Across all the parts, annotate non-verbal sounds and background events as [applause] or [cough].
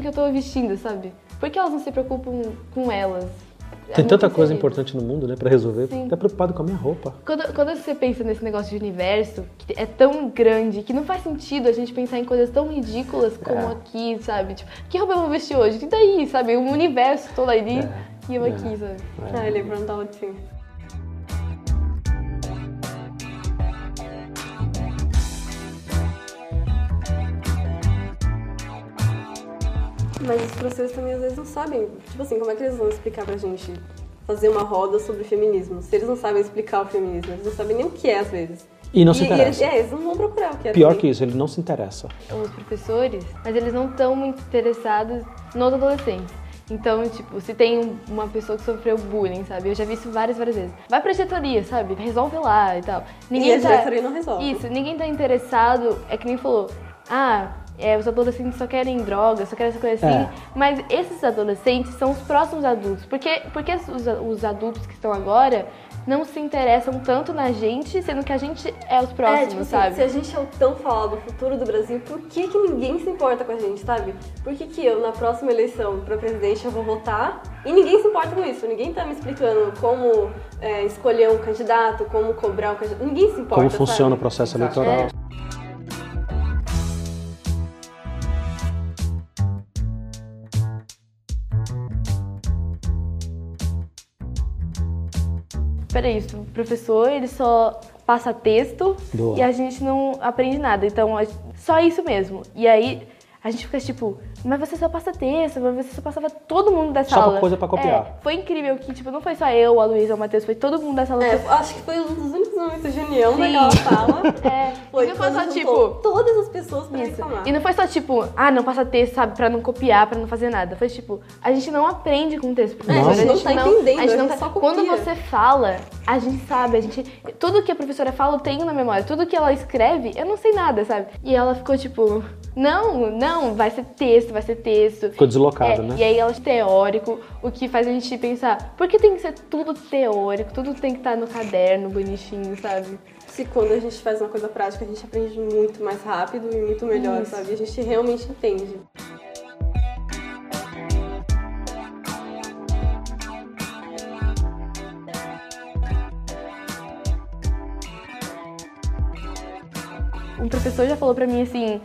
que eu tô vestindo, sabe? Por que elas não se preocupam com elas? É Tem tanta coisa importante no mundo, né, pra resolver. Sim. Tá preocupado com a minha roupa. Quando, quando você pensa nesse negócio de universo, que é tão grande, que não faz sentido a gente pensar em coisas tão ridículas como É. aqui, sabe? Tipo, que roupa eu vou vestir hoje? E daí, sabe? Um universo todo ali É, e eu é. aqui, sabe? Ah, ele perguntava Mas os professores também às vezes não sabem, tipo assim, como é que eles vão explicar pra gente fazer uma roda sobre feminismo? Se eles não sabem explicar o feminismo, eles não sabem nem o que é às vezes. E não se eles, interessa. é, eles não vão procurar o que é. Pior também. que isso, ele não se interessa. Os professores, mas eles não estão muito interessados nos adolescentes. Então, tipo, se tem um- uma pessoa que sofreu bullying, sabe? Eu já vi isso várias, várias vezes. Vai pra diretoria, sabe? Resolve lá e tal. E a diretoria não resolve. Isso, ninguém tá interessado, é que nem falou, ah, é, os adolescentes só querem droga, só querem essa coisa assim. É. Mas esses adolescentes são os próximos adultos. Porque, porque os, os adultos que estão agora não se interessam tanto na gente, sendo que a gente é os próximos, é, tipo assim, sabe? se a gente é o tão falado futuro do Brasil, por que, que ninguém se importa com a gente, sabe? Por que, que eu, na próxima eleição pra presidente, eu vou votar e ninguém se importa com isso? Ninguém tá me explicando como é, escolher um candidato, como cobrar um candidato. Ninguém se importa. Como funciona sabe? o processo Exato. eleitoral. Peraí, isso, o professor ele só passa texto Boa. e a gente não aprende nada. Então, só isso mesmo. E aí a gente fica tipo, mas você só passa texto, mas você só passava todo mundo da Só sala. coisa pra copiar. É, foi incrível que, tipo, não foi só eu, a Luísa, o Matheus, foi todo mundo da sala. É, acho que foi um dos únicos momentos de união Sim. daquela sala. [laughs] É, Foi e não foi só tipo. Todas as pessoas pra Isso. reclamar. E não foi só tipo, ah, não passa texto, sabe, pra não copiar, pra não fazer nada. Foi tipo, a gente não aprende com texto. professor. É, a gente não tá entendendo, a gente não tá- só copia. Quando você fala, a gente sabe, a gente. Tudo que a professora fala eu tenho na memória. Tudo que ela escreve, eu não sei nada, sabe? E ela ficou tipo, não, não, vai ser texto, vai ser texto. Ficou deslocada, É, né? E aí ela teórico, o que faz a gente pensar, por que tem que ser tudo teórico, tudo tem que estar no caderno, bonitinho, sabe? Se quando a gente faz uma coisa prática, a gente aprende muito mais rápido e muito melhor, Isso. sabe? A gente realmente entende. Um professor já falou pra mim assim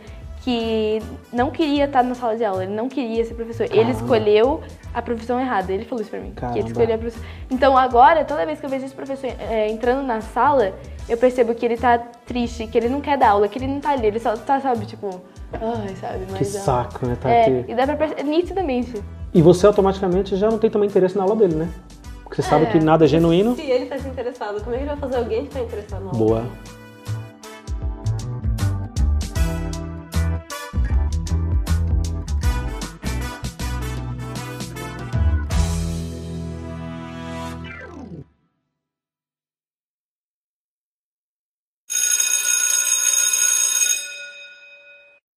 que não queria estar na sala de aula, ele não queria ser professor. Ele Caramba. escolheu a profissão errada. Ele falou isso pra mim. Que Caramba. ele escolheu a profissão. Então agora, toda vez que eu vejo esse professor é, entrando na sala, eu percebo que ele tá triste, que ele não quer dar aula, que ele não tá ali, ele só tá, sabe, tipo, ai, sabe, Que mas. ah, saco, né? Tá É, aqui. e dá pra perceber nitidamente. E você automaticamente já não tem também interesse na aula dele, né? Porque você sabe É. que nada é genuíno. Se ele tá desinteressado, como é que ele vai fazer alguém ficar interessado na aula? Boa.